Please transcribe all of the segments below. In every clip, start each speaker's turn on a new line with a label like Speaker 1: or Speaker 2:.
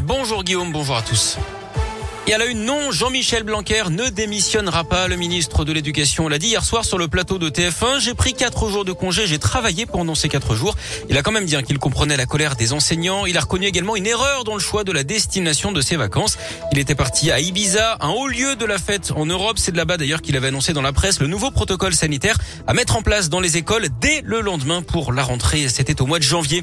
Speaker 1: Bonjour Guillaume, bonjour à tous. Et à la une, non, Jean-Michel Blanquer ne démissionnera pas. Le ministre de l'Éducation l'a dit hier soir sur le plateau de TF1. J'ai pris quatre jours de congé, j'ai travaillé pendant ces quatre jours. Il a quand même dit qu'il comprenait la colère des enseignants. Il a reconnu également une erreur dans le choix de la destination de ses vacances. Il était parti à Ibiza, un haut lieu de la fête en Europe. C'est de là-bas d'ailleurs qu'il avait annoncé dans la presse le nouveau protocole sanitaire à mettre en place dans les écoles dès le lendemain pour la rentrée. C'était au mois de janvier.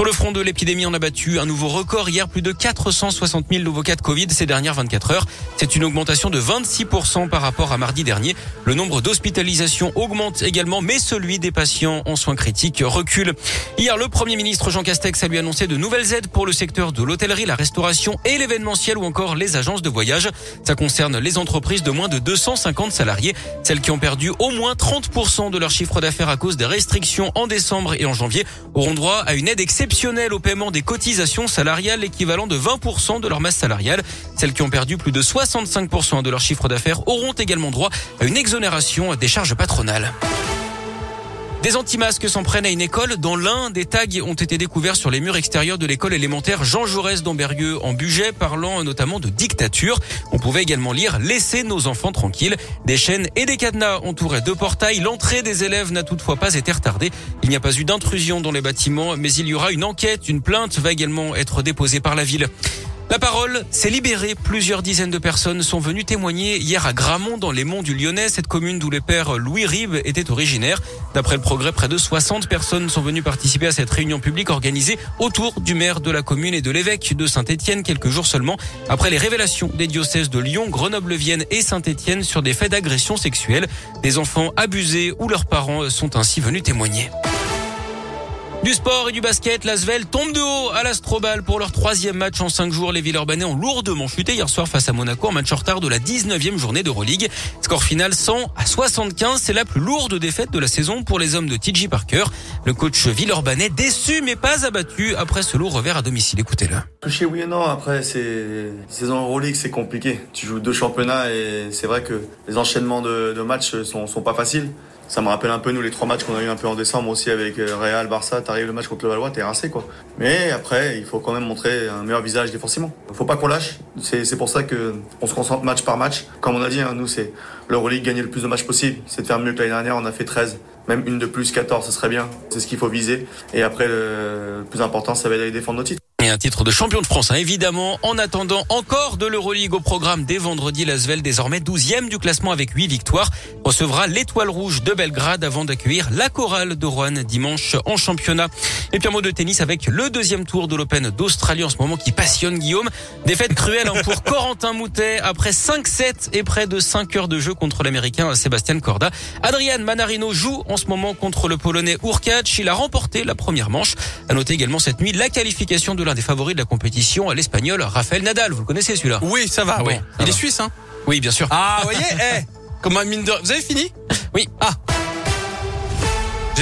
Speaker 1: Sur le front de l'épidémie, on a battu un nouveau record hier, plus de 460 000 nouveaux cas de Covid ces dernières 24 heures. C'est une augmentation de 26% par rapport à mardi dernier. Le nombre d'hospitalisations augmente également, mais celui des patients en soins critiques recule. Hier, le Premier ministre Jean Castex a lui annoncé de nouvelles aides pour le secteur de l'hôtellerie, la restauration et l'événementiel ou encore les agences de voyage. Ça concerne les entreprises de moins de 250 salariés, celles qui ont perdu au moins 30% de leur chiffre d'affaires à cause des restrictions en décembre et en janvier auront droit à une aide exceptionnelle au paiement des cotisations salariales équivalent de 20% de leur masse salariale. Celles qui ont perdu plus de 65% de leur chiffre d'affaires auront également droit à une exonération des charges patronales. Des anti-masques s'en prennent à une école. Dans l'un, des tags ont été découverts sur les murs extérieurs de l'école élémentaire Jean Jaurès d'Amberieux en Bugey, parlant notamment de dictature. On pouvait également lire Laissez nos enfants tranquilles. Des chaînes et des cadenas entouraient deux portails. L'entrée des élèves n'a toutefois pas été retardée. Il n'y a pas eu d'intrusion dans les bâtiments, mais il y aura une enquête. Une plainte va également être déposée par la ville. La parole s'est libérée. Plusieurs dizaines de personnes sont venues témoigner hier à Gramont dans les monts du Lyonnais, cette commune d'où le père Louis Ribes était originaire. D'après le progrès, près de 60 personnes sont venues participer à cette réunion publique organisée autour du maire de la commune et de l'évêque de Saint-Étienne quelques jours seulement après les révélations des diocèses de Lyon, Grenoble-Vienne et Saint-Étienne sur des faits d'agression sexuelle. Des enfants abusés ou leurs parents sont ainsi venus témoigner. Du sport et du basket, l'Asvel tombe de haut à l'Astrobal pour leur troisième match en cinq jours. Les Villeurbanais ont lourdement chuté hier soir face à Monaco en match en retard de la 19e journée d'Euroleague. Score final 100 à 75. C'est la plus lourde défaite de la saison pour les hommes de TJ Parker. Le coach Villeurbanais déçu mais pas abattu après ce lourd revers à domicile. Écoutez-le.
Speaker 2: Touché oui et non. Après, c'est saison Euroleague, c'est compliqué. Tu joues deux championnats et c'est vrai que les enchaînements de, matchs sont, sont pas faciles ça me rappelle un peu nous les trois matchs qu'on a eu un peu en décembre aussi avec euh, Real, Barça. Le match contre le Valois, t'es rincé quoi. Mais après, il faut quand même montrer un meilleur visage défensivement. Faut pas qu'on lâche. C'est pour ça que on se concentre match par match. Comme on a dit, hein, nous c'est l'Euroleague gagner le plus de matchs possible. C'est de faire mieux que l'année dernière. On a fait 13 même une de plus, 14, ce serait bien. C'est ce qu'il faut viser. Et après, le plus important, ça va être d'aller défendre nos titres.
Speaker 1: Et un titre de champion de France, hein, évidemment. En attendant encore de l'Euroleague au programme dès vendredi, Lasvel, désormais 12e du classement avec 8 victoires, recevra l'étoile rouge de Belgrade avant d'accueillir la chorale de Rouen dimanche en championnat. Et puis un mot de tennis avec le deuxième tour de l'Open d'Australie en ce moment qui passionne Guillaume. Défaite cruelle hein, pour Corentin Moutet après 5-7 et près de 5 heures de jeu contre l'Américain Sébastien Corda. Adrian Manarino joue en ce moment contre le Polonais Urkacz. Il a remporté la première manche. À noter également cette nuit la qualification de des favoris de la compétition, l'Espagnol Rafael Nadal. Vous le connaissez celui-là
Speaker 3: Oui, ça va. Oui, il est suisse, hein
Speaker 1: Oui, bien sûr.
Speaker 3: Ah, vous voyez, eh, comme un mine de... Vous avez fini
Speaker 1: Oui.
Speaker 3: Ah.